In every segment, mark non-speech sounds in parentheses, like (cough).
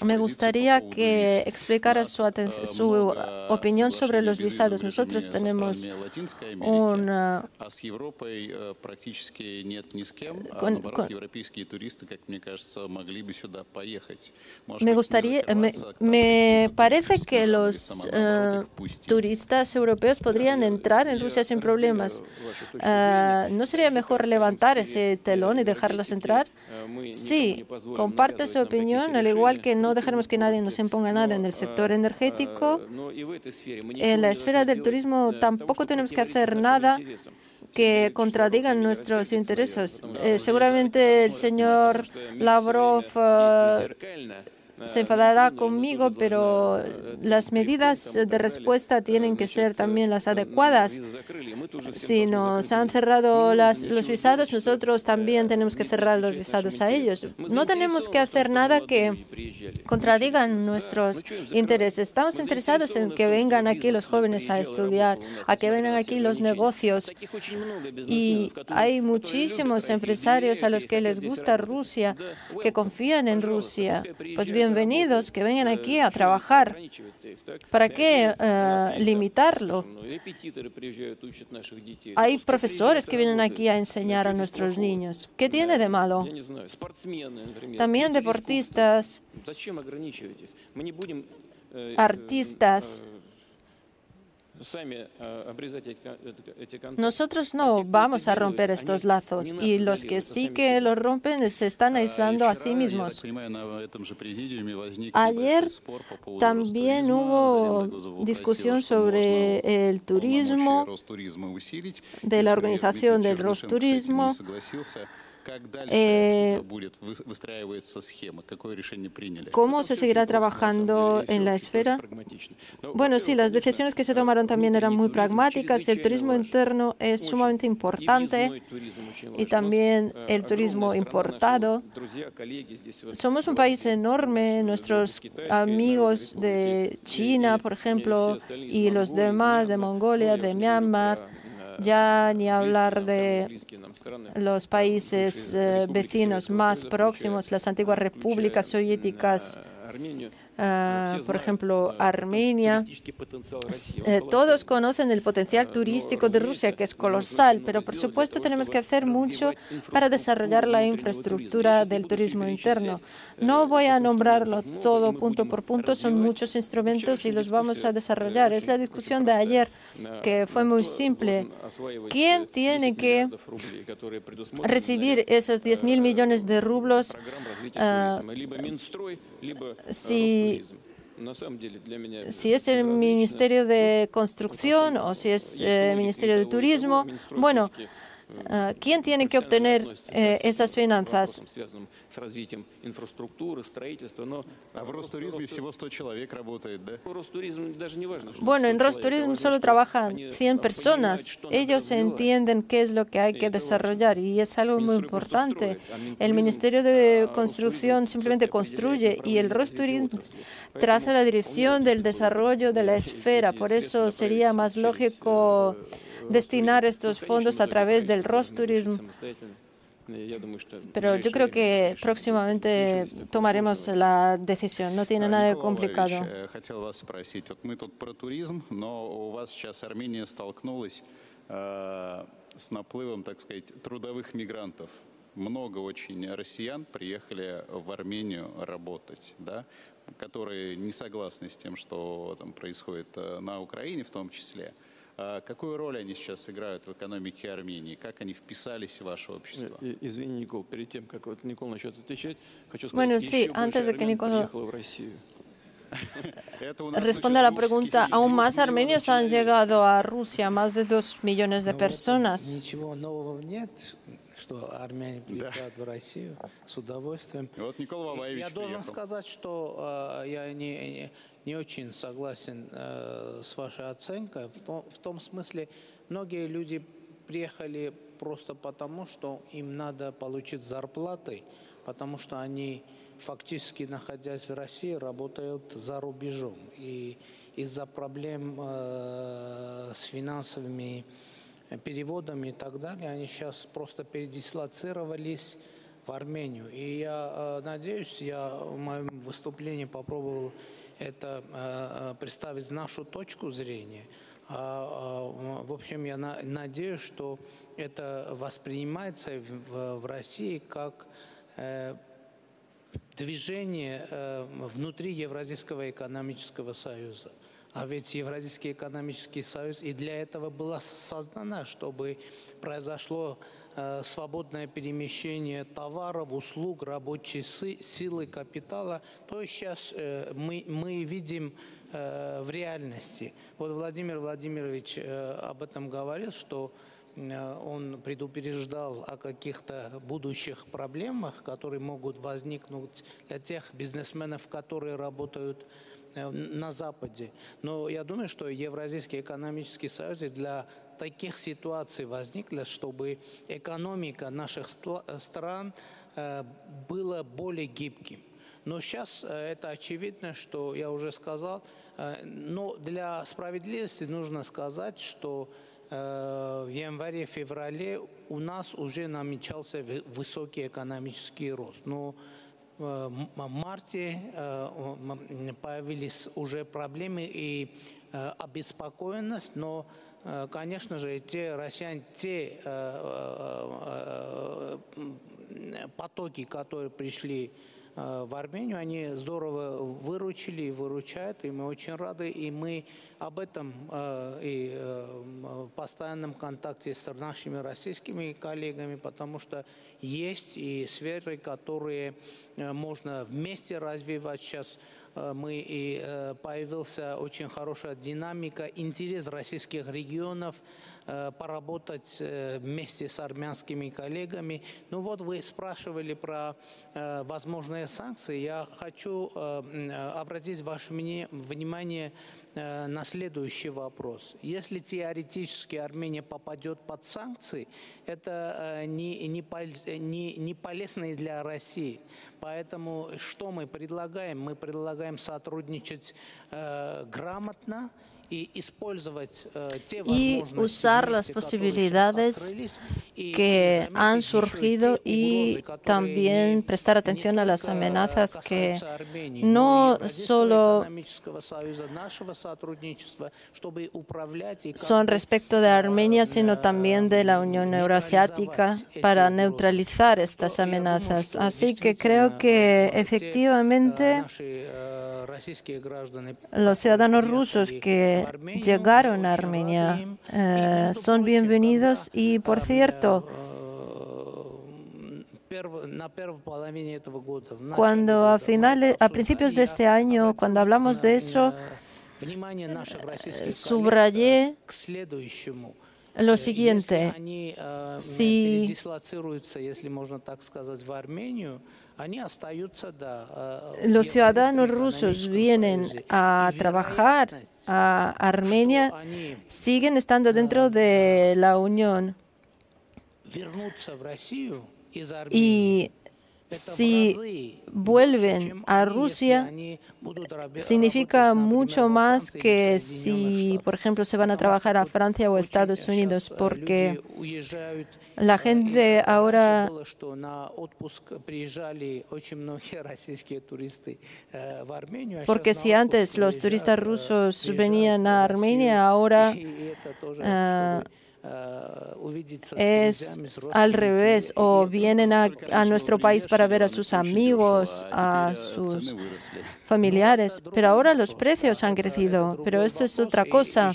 Me gustaría que explicara su, su opinión sobre los visados. Nosotros tenemos un... Me gustaría, me, me parece que los uh, turistas europeos podrían entrar en Rusia sin problemas. Uh, ¿No sería mejor levantar ese telón y dejarlos entrar? Sí, comparto esa opinión, al igual que no dejaremos que nadie nos imponga nada en el sector energético. En la esfera del turismo tampoco tenemos que hacer nada que contradigan nuestros intereses. Eh, seguramente el señor Lavrov se enfadará conmigo, pero las medidas de respuesta tienen que ser también las adecuadas. Si nos han cerrado los visados, nosotros también tenemos que cerrar los visados a ellos. No tenemos que hacer nada que contradigan nuestros intereses. Estamos interesados en que vengan aquí los jóvenes a estudiar, a que vengan aquí los negocios. Y hay muchísimos empresarios a los que les gusta Rusia, que confían en Rusia. Pues bien, bienvenidos, que vengan aquí a trabajar. ¿Para qué uh, limitarlo? Hay profesores que vienen aquí a enseñar a nuestros niños. ¿Qué tiene de malo? También deportistas, artistas. Nosotros no vamos a romper estos lazos y los que sí que los rompen se están aislando a sí mismos. Ayer también hubo discusión sobre el turismo, de la organización del Rosturismo. Eh, ¿Cómo se seguirá trabajando en la esfera? Bueno, sí, las decisiones que se tomaron también eran muy pragmáticas. El turismo interno es sumamente importante y también el turismo importado. Somos un país enorme. Nuestros amigos de China, por ejemplo, y los demás de Mongolia, de Myanmar, ya ni hablar de los países eh, vecinos más próximos, las antiguas repúblicas soviéticas Ah, por ejemplo, Armenia. Eh, todos conocen el potencial turístico de Rusia, que es colosal, pero por supuesto tenemos que hacer mucho para desarrollar la infraestructura del turismo interno. No voy a nombrarlo todo punto por punto, son muchos instrumentos y los vamos a desarrollar. Es la discusión de ayer, que fue muy simple. ¿Quién tiene que recibir esos 10.000 millones de rublos? Uh, si si, es el Ministerio de Construcción o si es el Ministerio de Turismo, bueno, ¿Quién tiene que obtener eh, esas finanzas? Bueno, en Rosturismo solo trabajan 100 personas. Ellos entienden qué es lo que hay que desarrollar y es algo muy importante. El Ministerio de Construcción simplemente construye y el Rosturismo traza la dirección del desarrollo de la esfera. Por eso sería más lógico destinar estos fondos a través del Rosturismo. Pero yo creo que próximamente tomaremos la decisión. No tiene nada de complicado. с наплывом, так сказать, трудовых мигрантов. Много очень россиян приехали в Армению работать, да, которые не согласны с тем, что там происходит на Украине в том числе. Какую роль они сейчас играют в экономике Армении? Как они вписались в ваше общество? Извини, Никол, перед тем, как вот Никол начнет отвечать, хочу сказать, bueno, sí, antes de que Nicola responda a la pregunta, aún más armenios han llegado a Rusia, más de dos millones de personas. что армяне приезжают да. в Россию с удовольствием. Вот Никола Бабаевич Я должен сказать, что э, я не, не очень согласен э, с вашей оценкой. В том, в том смысле, многие люди приехали просто потому, что им надо получить зарплаты, потому что они фактически, находясь в России, работают за рубежом. И из-за проблем э, с финансовыми переводами и так далее, они сейчас просто передислоцировались в Армению. И я надеюсь, я в моем выступлении попробовал это представить нашу точку зрения. В общем, я надеюсь, что это воспринимается в России как движение внутри Евразийского экономического союза. А ведь Евразийский экономический союз и для этого была создана, чтобы произошло э, свободное перемещение товаров, услуг, рабочей силы, капитала. То есть сейчас э, мы, мы видим э, в реальности. Вот Владимир Владимирович об этом говорил, что он предупреждал о каких-то будущих проблемах, которые могут возникнуть для тех бизнесменов, которые работают на Западе. Но я думаю, что Евразийский экономический союз для таких ситуаций возникла, чтобы экономика наших стран э, была более гибким. Но сейчас э, это очевидно, что я уже сказал. Но для справедливости нужно сказать, что в январе-феврале у нас уже намечался высокий экономический рост. Но марте э, появились уже проблемы и э, обеспокоенность, но, э, конечно же, те россияне, те потоки, которые пришли Э, в Армению. Они здорово выручили и выручают, и мы очень рады. И мы об этом э, и э, в постоянном контакте с нашими российскими коллегами, потому что есть и сферы, которые можно вместе развивать сейчас мы и появился очень хорошая динамика, интерес российских регионов Э, поработать э, вместе с армянскими коллегами. Ну вот вы спрашивали про э, возможные санкции. Я хочу обратить ваше внимание на следующий вопрос. Если теоретически Армения попадет под санкции, это не, не, полезно и для России. Поэтому что мы предлагаем? Мы предлагаем сотрудничать э, грамотно, y usar las posibilidades que han surgido y también prestar atención a las amenazas que no solo son respecto de Armenia, sino también de la Unión Euroasiática para neutralizar estas amenazas. Así que creo que efectivamente los ciudadanos rusos que llegaron a Armenia eh, son bienvenidos y, por cierto, cuando a finales, a principios de este año, cuando hablamos de eso, subrayé lo siguiente. Si los ciudadanos rusos vienen a trabajar a Armenia, siguen estando dentro de la Unión. Y si vuelven a Rusia, significa mucho más que si, por ejemplo, se van a trabajar a Francia o Estados Unidos, porque la gente ahora porque si antes los turistas rusos venían a Armenia, ahora es al revés, o vienen a, nuestro país para ver a sus amigos, a sus familiares, pero ahora los precios han crecido, pero eso es otra cosa.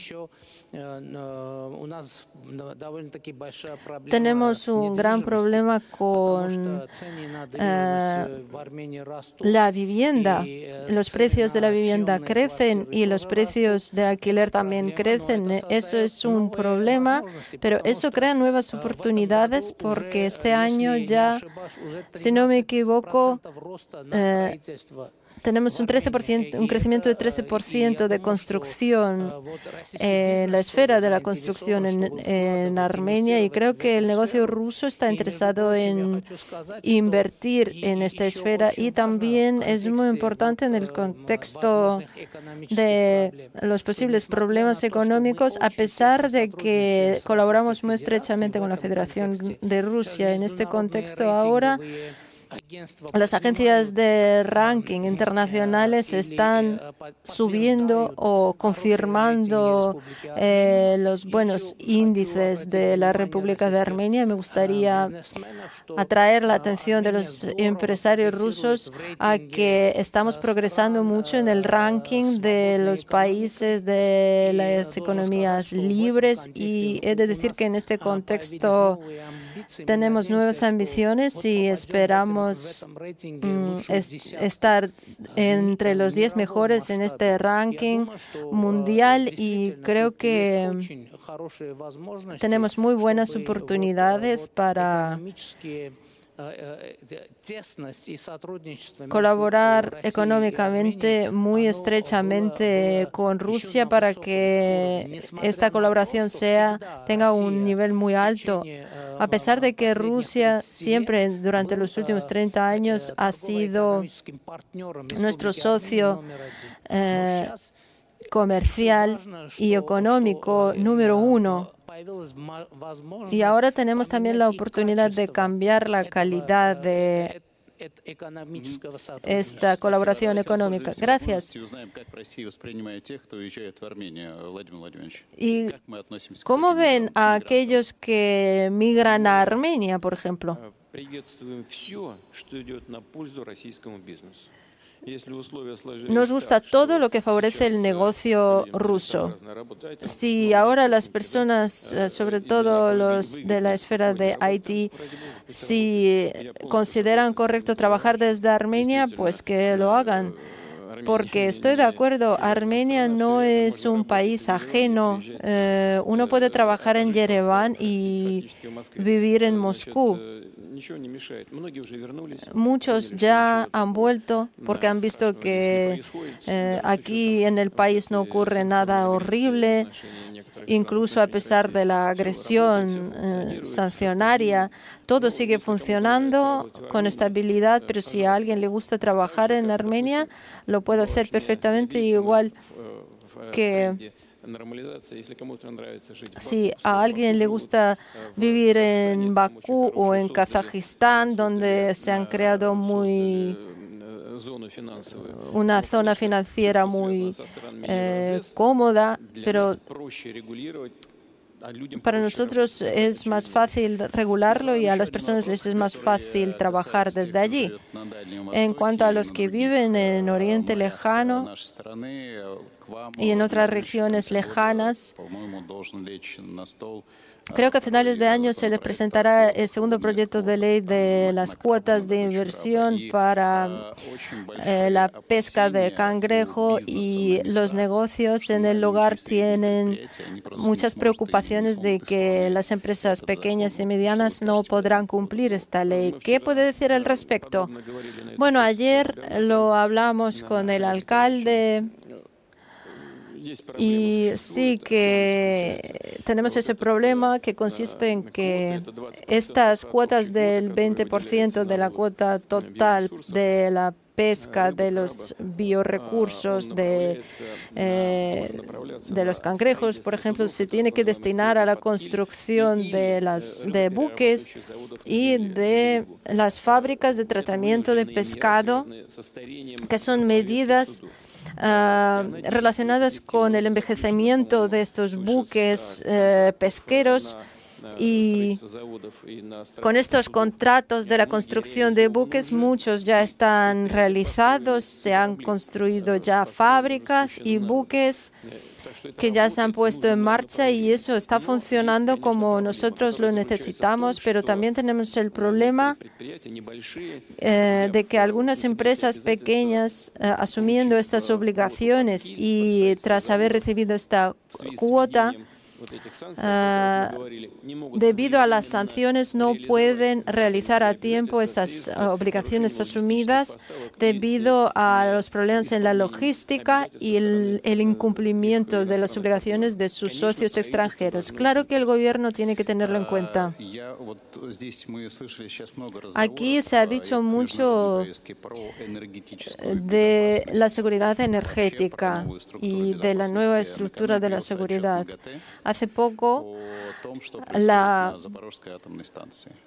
Tenemos un gran problema con eh, la vivienda. Los precios de la vivienda crecen y los precios de alquiler también crecen. Eso es un problema, pero eso crea nuevas oportunidades porque este año ya, si no me equivoco, eh, tenemos un, 13%, un crecimiento de 13% de construcción en la esfera de la construcción en, Armenia y creo que el negocio ruso está interesado en invertir en esta esfera y también es muy importante en el contexto de los posibles problemas económicos, a pesar de que colaboramos muy estrechamente con la Federación de Rusia en este contexto ahora. Las agencias de ranking internacionales están subiendo o confirmando eh, los buenos índices de la República de Armenia. Me gustaría atraer la atención de los empresarios rusos a que estamos progresando mucho en el ranking de los países de las economías libres y he de decir que en este contexto tenemos nuevas ambiciones y esperamos mm, estar entre los 10 mejores en este ranking mundial y creo que tenemos muy buenas oportunidades para colaborar económicamente muy estrechamente con Rusia para que esta colaboración sea tenga un nivel muy alto. A pesar de que Rusia siempre durante los últimos 30 años ha sido nuestro socio eh, comercial y económico número uno y ahora tenemos también la oportunidad de cambiar la calidad de esta colaboración económica. Gracias. ¿Y cómo ven a aquellos que migran a Armenia, por ejemplo? Nos gusta todo lo que favorece el negocio ruso. Si ahora las personas, eh, sobre todo los de la esfera de IT, si consideran correcto trabajar desde Armenia, pues que lo hagan. Porque estoy de acuerdo, Armenia no es un país ajeno. Eh, uno puede trabajar en Yerevan y vivir en Moscú. Muchos ya han vuelto porque han visto que eh, aquí en el país no ocurre nada horrible, incluso a pesar de la agresión eh, sancionaria, todo sigue funcionando con estabilidad, pero si a alguien le gusta trabajar en Armenia, lo puede hacer perfectamente igual que si a alguien le gusta vivir en Bakú o en Kazajistán, donde se han creado muy una zona financiera muy eh, cómoda, pero para nosotros es más fácil regularlo y a las personas les es más fácil trabajar desde allí. En cuanto a los que viven en Oriente Lejano y en otras regiones lejanas, Creo que a finales de año se les presentará el segundo proyecto de ley de las cuotas de inversión para eh, la pesca de cangrejo y los negocios en el lugar tienen muchas preocupaciones de que las empresas pequeñas y medianas no podrán cumplir esta ley. ¿Qué puede decir al respecto? Bueno, ayer lo hablamos con el alcalde y sí que tenemos ese problema que consiste en que estas cuotas del 20% de la cuota total de la pesca de los biorecursos de, eh, de los cangrejos, por ejemplo, se tiene que destinar a la construcción de, las, de buques y de las fábricas de tratamiento de pescado, que son medidas Ah, relacionadas con el envejecimiento de estos buques eh, pesqueros y con estos contratos de la construcción de buques, muchos ya están realizados, se han construido ya fábricas y buques que ya se han puesto en marcha y eso está funcionando como nosotros lo necesitamos, pero también tenemos el problema eh, de que algunas empresas pequeñas, eh, asumiendo estas obligaciones y tras haber recibido esta cuota, debido a las sanciones no pueden realizar a tiempo esas obligaciones asumidas debido a los problemas en la logística y el, el incumplimiento de las obligaciones de sus socios extranjeros. Claro que el gobierno tiene que tenerlo en cuenta. Aquí se ha dicho mucho de la seguridad energética y de la nueva estructura de la seguridad. Hace poco, la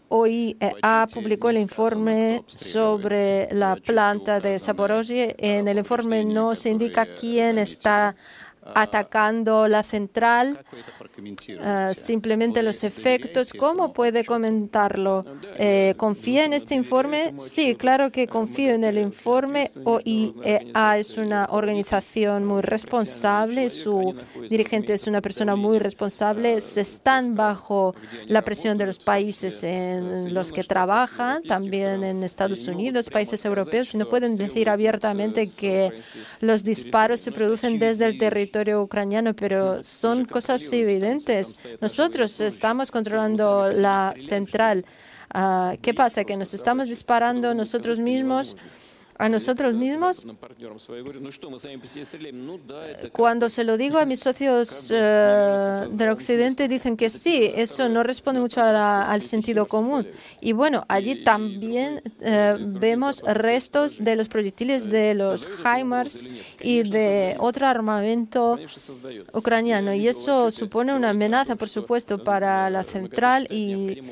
OIEA publicó el informe sobre la planta de Zaporozhye. En el informe no se indica quién está atacando la central, ah, simplemente los efectos. ¿Cómo puede comentarlo? Eh, ¿Confía en este informe? Sí, claro que confío en el informe. OIEA es una organización muy responsable, su dirigente es una persona muy responsable, se están bajo la presión de los países en los que trabajan, también en Estados Unidos, países europeos, y no pueden decir abiertamente que los disparos se producen desde el territorio ucraniano, pero son cosas evidentes. Nosotros estamos controlando la central. Ah, ¿Qué pasa? Que nos estamos disparando nosotros mismos a nosotros mismos. Cuando se lo digo a mis socios eh, del Occidente, dicen que sí, eso no responde mucho al sentido común. Y bueno, allí también eh, vemos restos de los proyectiles de los HIMARS y de otro armamento ucraniano. Y eso supone una amenaza, por supuesto, para la central y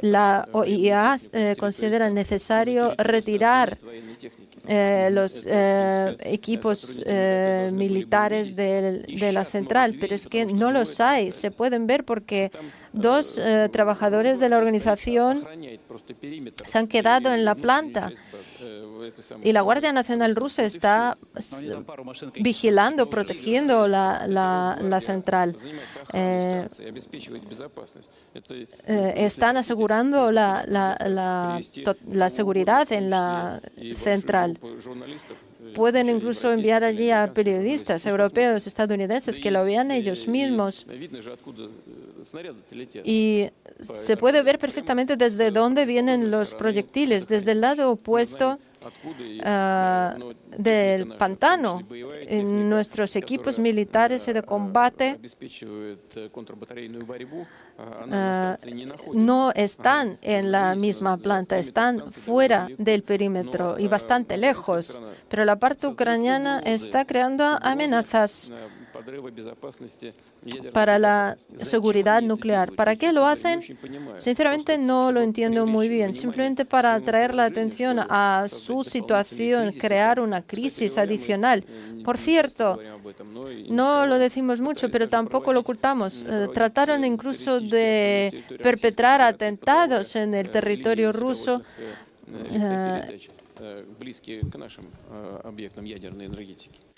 la OIA eh, considera necesario retirar eh, los eh, equipos eh, militares de, de, la central, pero es que no los hay. Se pueden ver porque dos trabajadores de la organización se han quedado en la planta y la Guardia Nacional rusa está vigilando, protegiendo la, central. Eh, eh, están asegurando la seguridad en la central pueden incluso enviar allí a periodistas europeos, estadounidenses, que lo vean ellos mismos. Y se puede ver perfectamente desde dónde vienen los proyectiles, desde el lado opuesto ah, del pantano. En nuestros equipos militares de combate no están en la misma planta, están fuera del perímetro y bastante lejos. Pero la parte ucraniana está creando amenazas para la seguridad nuclear. ¿Para qué lo hacen? Sinceramente no lo entiendo muy bien. Simplemente para atraer la atención a su situación, crear una crisis adicional. Por cierto, no lo decimos mucho, pero tampoco lo ocultamos. Eh, trataron incluso de perpetrar atentados en el territorio ruso. Eh,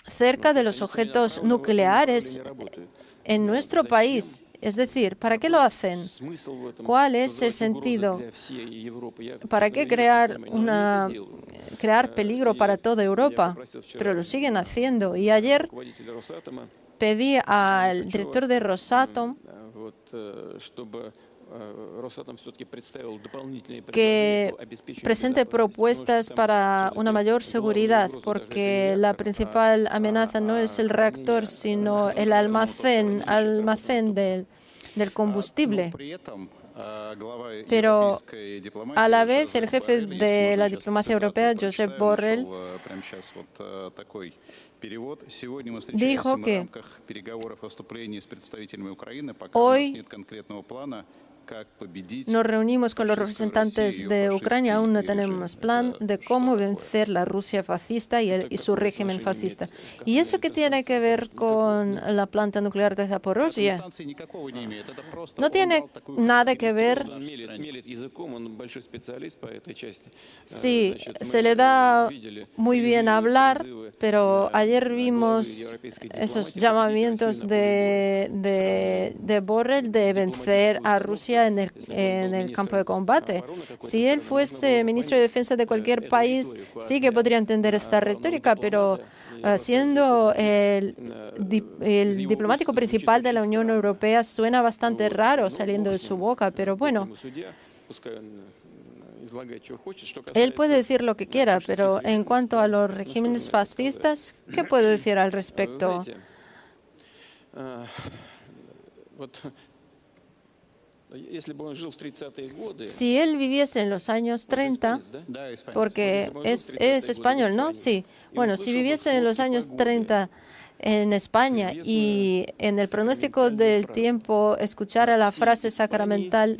cerca de los objetos nucleares en nuestro país. Es decir, ¿para qué lo hacen? ¿Cuál es el sentido? ¿Para qué crear, una, crear peligro para toda Europa? Pero lo siguen haciendo. Y ayer pedí al director de Rosatom que presente propuestas para una mayor seguridad, porque la principal amenaza no es el reactor, sino el almacén, almacén del, del combustible. Pero a la vez el jefe de la diplomacia europea, Josep Borrell, dijo que hoy nos reunimos con los representantes de Ucrania, aún no tenemos plan de cómo vencer la Rusia fascista y, su régimen fascista. ¿Y eso qué tiene que ver con la planta nuclear de Zaporozhye? No tiene nada que ver. Sí, se le da muy bien hablar pero ayer vimos esos llamamientos de Borrell de vencer a Rusia en el, en el campo de combate. Si él fuese ministro de Defensa de cualquier país, sí que podría entender esta retórica, pero siendo el, el diplomático principal de la Unión Europea, suena bastante raro saliendo de su boca, pero bueno. Él puede decir lo que quiera, pero en cuanto a los regímenes fascistas, ¿qué puede decir al (coughs) respecto? Si él viviese en los años 30, porque es, es español, ¿no? Sí. Bueno, si viviese en los años 30 en España y en el pronóstico del tiempo escuchara la frase sacramental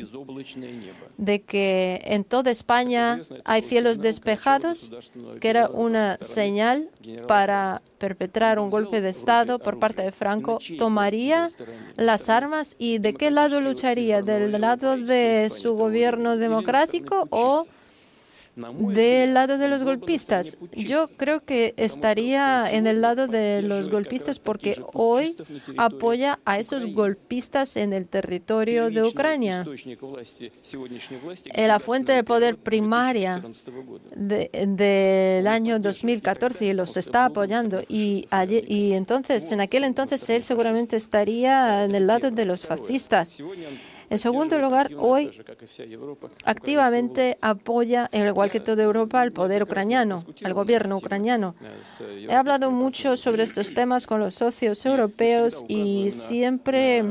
de que en toda España hay cielos despejados, que era una señal para perpetrar un golpe de Estado por parte de Franco, tomaría las armas y de qué lado lucharía, del lado de su gobierno democrático o del lado de los golpistas. Yo creo que estaría en el lado de los golpistas porque hoy apoya a esos golpistas en el territorio de Ucrania. La fuente de poder primaria del año 2014 y los está apoyando. Y, y entonces, en aquel entonces, él seguramente estaría en el lado de los fascistas. En segundo lugar, hoy activamente apoya, igual que toda Europa, al poder ucraniano, al gobierno ucraniano. He hablado mucho sobre estos temas con los socios europeos y siempre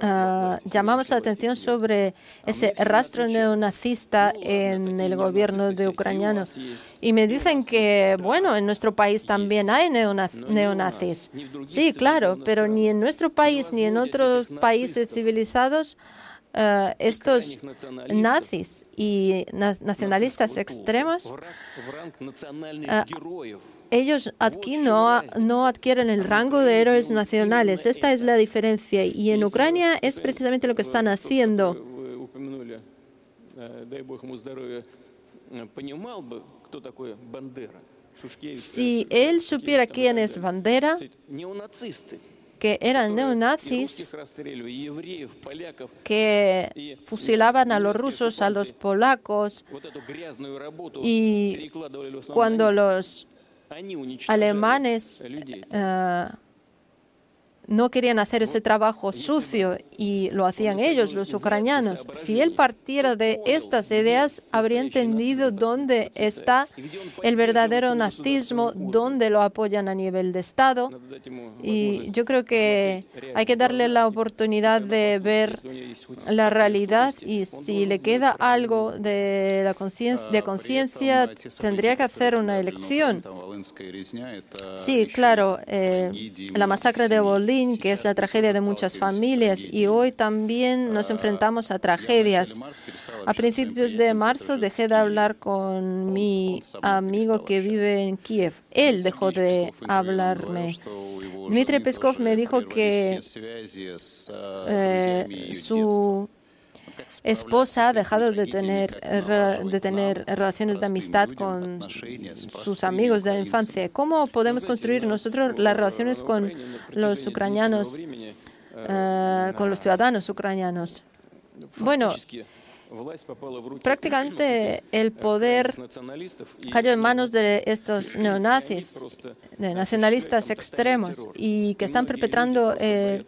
Ah, llamamos la atención sobre ese rastro neonazista en el gobierno de ucraniano. Y me dicen que, bueno, en nuestro país también hay neonazis. Sí, claro, pero ni en nuestro país ni en otros países civilizados ah, estos nazis y nacionalistas extremos ellos aquí no, no adquieren el rango de héroes nacionales. Esta es la diferencia. Y en Ucrania es precisamente lo que están haciendo. Si él supiera quién es Bandera, que eran neonazis que fusilaban a los rusos, a los polacos, y cuando los alemanes uh, no querían hacer ese trabajo sucio y lo hacían ellos, los ucranianos. Si él partiera de estas ideas, habría entendido dónde está el verdadero nazismo, dónde lo apoyan a nivel de Estado. Y yo creo que hay que darle la oportunidad de ver la realidad y si le queda algo de la conciencia, tendría que hacer una elección. Sí, claro, eh, la masacre de Que es la tragedia de muchas familias, y hoy también nos enfrentamos a tragedias. A principios de marzo dejé de hablar con mi amigo que vive en Kiev. Él dejó de hablarme. Dmitry Peskov me dijo que eh, su esposa ha dejado de tener, de tener relaciones de amistad con sus amigos de la infancia. ¿Cómo podemos construir nosotros las relaciones con los ucranianos, eh, con los ciudadanos ucranianos? Bueno, Prácticamente el poder cayó en manos de estos neonazis, de nacionalistas extremos, y que están perpetrando eh,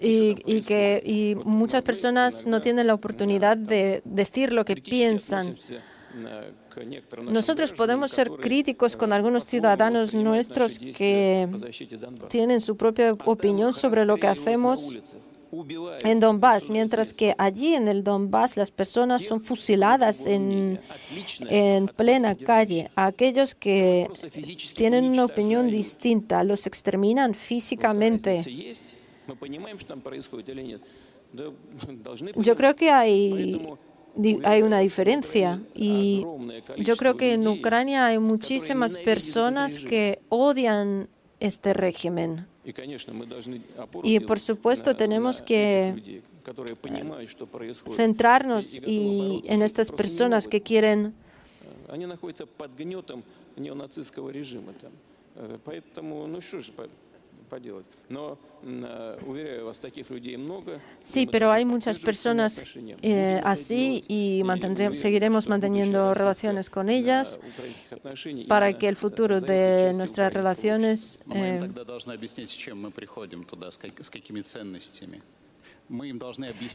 y, que y muchas personas no tienen la oportunidad de decir lo que piensan. Nosotros podemos ser críticos con algunos ciudadanos nuestros que tienen su propia opinión sobre lo que hacemos en Donbass, mientras que allí en el Donbass las personas son fusiladas en, en plena calle. aquellos que tienen una opinión distinta los exterminan físicamente. Yo creo que hay hay una diferencia y yo creo que en Ucrania hay muchísimas personas que odian este régimen. Y por supuesto tenemos que centrarnos y en estas personas que quieren Sí, pero hay muchas personas eh, así y seguiremos manteniendo relaciones con ellas para que el futuro de nuestras relaciones eh,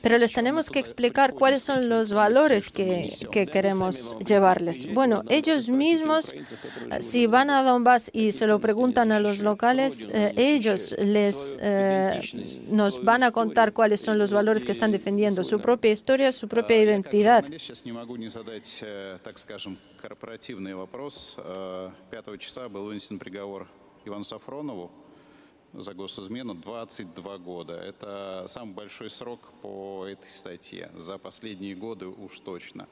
pero les tenemos que explicar cuáles son los valores que, que, queremos llevarles. Bueno, ellos mismos, si van a Donbass y se lo preguntan a los locales, eh, ellos les, eh, nos van a contar cuáles son los valores que están defendiendo, su propia historia, su propia identidad. За госизмену 22 года. Это самый большой срок по этой статье за последние годы уж точно.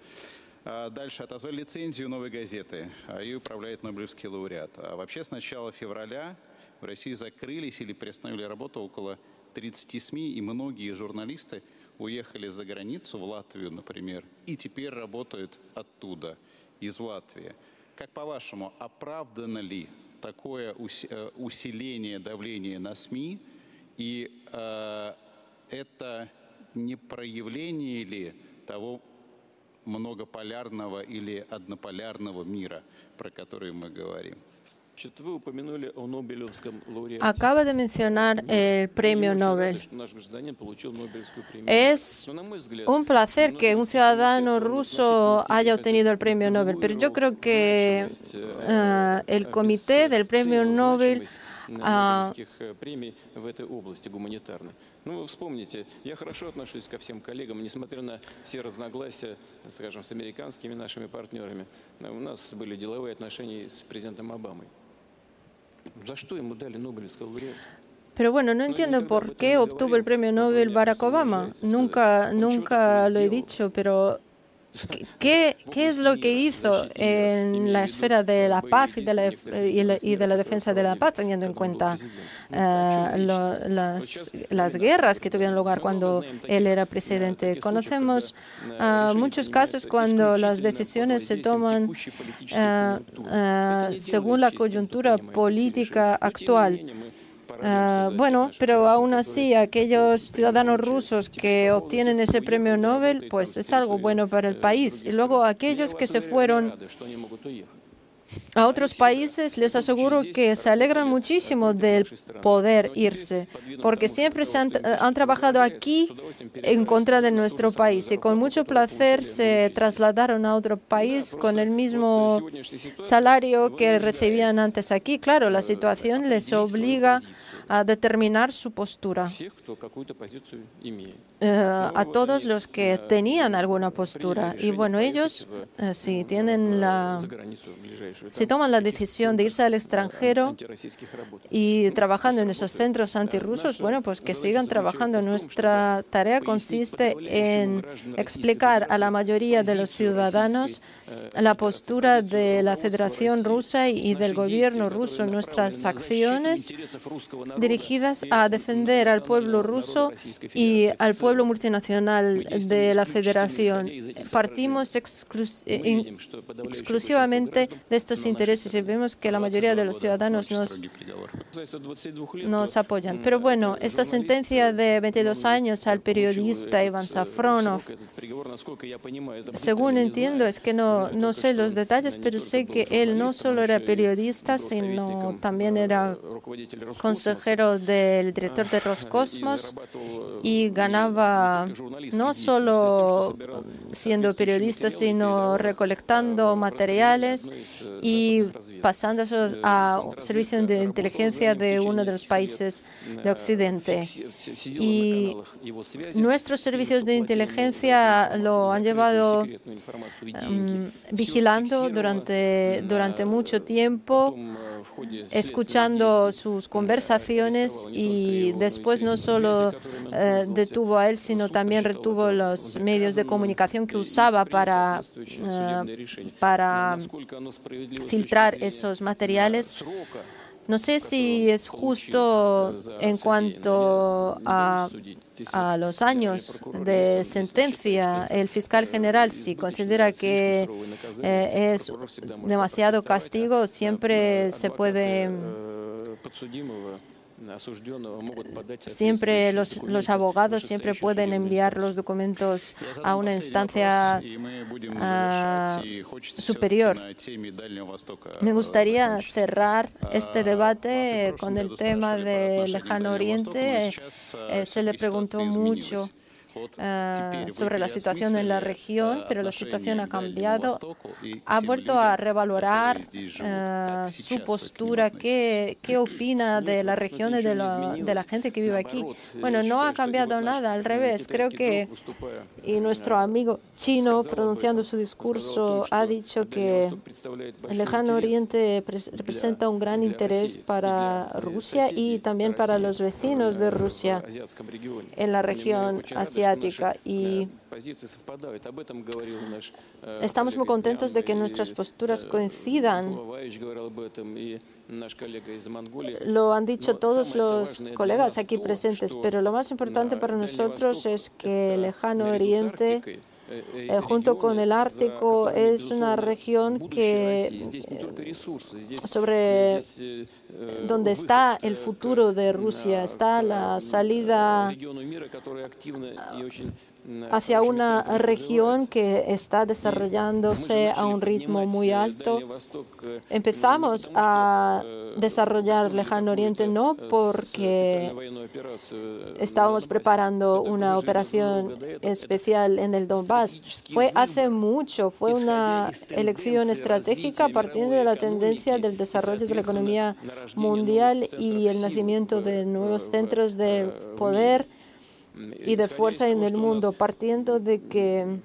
Дальше отозвали лицензию новой газеты. Ее управляет Нобелевский лауреат. А вообще с начала февраля в России закрылись или приостановили работу около 30 СМИ, и многие журналисты уехали за границу, в Латвию, например, и теперь работают оттуда, из Латвии. Как по-вашему, оправдано ли такое э, усиление давления на СМИ, и э, это не проявление ли того многополярного или однополярного мира, про который мы говорим? Acaba de mencionar el premio Nobel. Es un placer que un ciudadano ruso haya obtenido el premio Nobel, pero yo creo que uh, el comité del premio Nobel премий в этой области гуманитарной. Ну, вы вспомните, я хорошо отношусь ко всем коллегам, несмотря на все разногласия, скажем, с американскими нашими партнерами. У нас были деловые отношения с президентом Обамой. Pero bueno, no entiendo por qué obtuvo el premio Nobel Barack Obama. Nunca, nunca lo he dicho, pero ¿Qué, ¿Qué, es lo que hizo en la esfera de la paz y de la, defensa de la paz, teniendo en cuenta lo, las, guerras que tuvieron lugar cuando él era presidente? Conocemos uh, muchos casos cuando las decisiones se toman uh, según la coyuntura política actual. Ah, bueno, pero aún así, aquellos ciudadanos rusos que obtienen ese premio Nobel, pues es algo bueno para el país. Y luego aquellos que se fueron a otros países, les aseguro que se alegran muchísimo del poder irse, porque siempre se han, han, trabajado aquí en contra de nuestro país y con mucho placer se trasladaron a otro país con el mismo salario que recibían antes aquí. Claro, la situación les obliga a determinar su postura. A todos los que tenían alguna postura. Y bueno, ellos, eh, si tienen la, si toman la decisión de irse al extranjero y trabajando en esos centros antirrusos, bueno, pues que sigan trabajando. Nuestra tarea consiste en explicar a la mayoría de los ciudadanos la postura de la Federación Rusa y del gobierno ruso, nuestras acciones dirigidas a defender al pueblo ruso y al pueblo multinacional de la Federación. Partimos eh, exclusivamente de estos intereses y vemos que la mayoría de los ciudadanos nos, nos apoyan. Pero bueno, esta sentencia de 22 años al periodista Iván Safronov, según entiendo, es que no, no sé los detalles, pero sé que él no solo era periodista, sino también era consejero del director de Roscosmos y ganaba no solo siendo periodista, sino recolectando materiales y pasando a servicio de inteligencia de uno de los países de Occidente. Y nuestros servicios de inteligencia lo han llevado em, vigilando durante, durante mucho tiempo escuchando sus conversaciones y después no solo eh, detuvo a él, sino también retuvo los medios de comunicación que usaba para, eh, para filtrar esos materiales. No sé si es justo en cuanto a, a, los años de sentencia. El fiscal general, si considera que eh, es demasiado castigo, siempre se puede Siempre los, los abogados siempre pueden enviar los documentos a una instancia uh, superior. Me gustaría cerrar este debate con el tema del lejano oriente. Eh, se le preguntó mucho Ah, sobre la situación en la región, pero la situación ha cambiado. Ha vuelto a revalorar ah, su postura. ¿Qué, ¿Qué, opina de la región y de, de la gente que vive aquí? Bueno, no ha cambiado nada, al revés. Creo que, y nuestro amigo chino, pronunciando su discurso, ha dicho que el lejano oriente representa un gran interés para Rusia y también para los vecinos de Rusia en la región asiática y estamos muy contentos de que nuestras posturas coincidan. Lo han dicho todos los colegas aquí presentes, pero lo más importante para nosotros es que el lejano oriente eh, junto con el Ártico es una región que sobre donde está el futuro de Rusia, está la salida hacia una región que está desarrollándose a un ritmo muy alto. Empezamos a desarrollar Lejano Oriente no porque estábamos preparando una operación especial en el Donbass. Fue hace mucho, fue una elección estratégica partiendo de la tendencia del desarrollo de la economía mundial y el nacimiento de nuevos centros de poder y de fuerza en el mundo, partiendo de que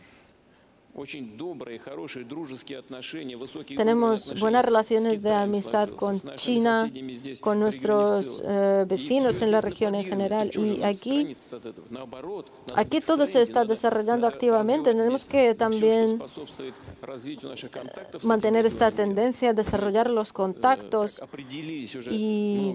tenemos buenas relaciones de amistad con China, con nuestros eh, vecinos en la región en general. Y aquí, aquí todo se está desarrollando activamente. Tenemos que también mantener esta tendencia, desarrollar los contactos. Y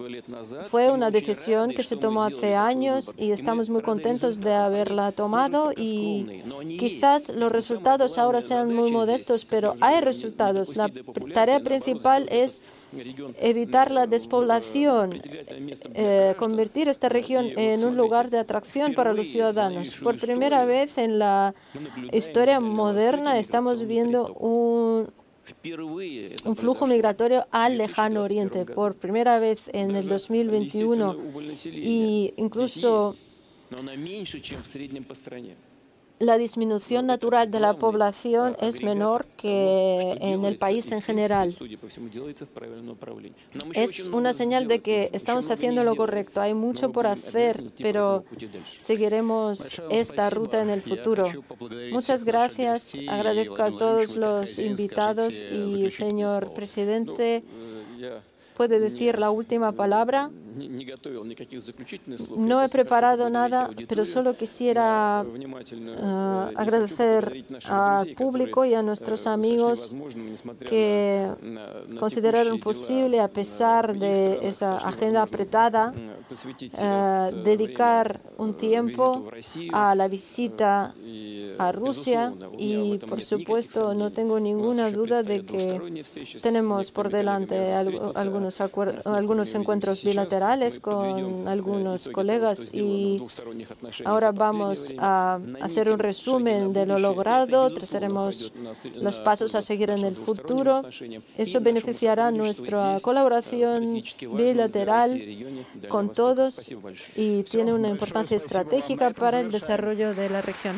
fue una decisión que se tomó hace años y estamos muy contentos de haberla tomado y quizás los resultados ahora sean muy modestos, pero hay resultados. La tarea principal es evitar la despoblación, eh, convertir esta región en un lugar de atracción para los ciudadanos. Por primera vez en la historia moderna estamos viendo un, un flujo migratorio al lejano oriente por primera vez en el 2021 y incluso la disminución natural de la población es menor que en el país en general. Es una señal de que estamos haciendo lo correcto. Hay mucho por hacer, pero seguiremos esta ruta en el futuro. Muchas gracias. Agradezco a todos los invitados y, señor presidente, puede decir la última palabra. No he preparado nada, pero solo quisiera uh, agradecer al público y a nuestros amigos que consideraron posible, a pesar de esta agenda apretada, uh, dedicar un tiempo a la visita a Rusia y, por supuesto, no tengo ninguna duda de que tenemos por delante algunos, algunos encuentros bilaterales con algunos colegas y ahora vamos a hacer un resumen de lo logrado, trazaremos los pasos a seguir en el futuro. Eso beneficiará nuestra colaboración bilateral con todos y tiene una importancia estratégica para el desarrollo de la región.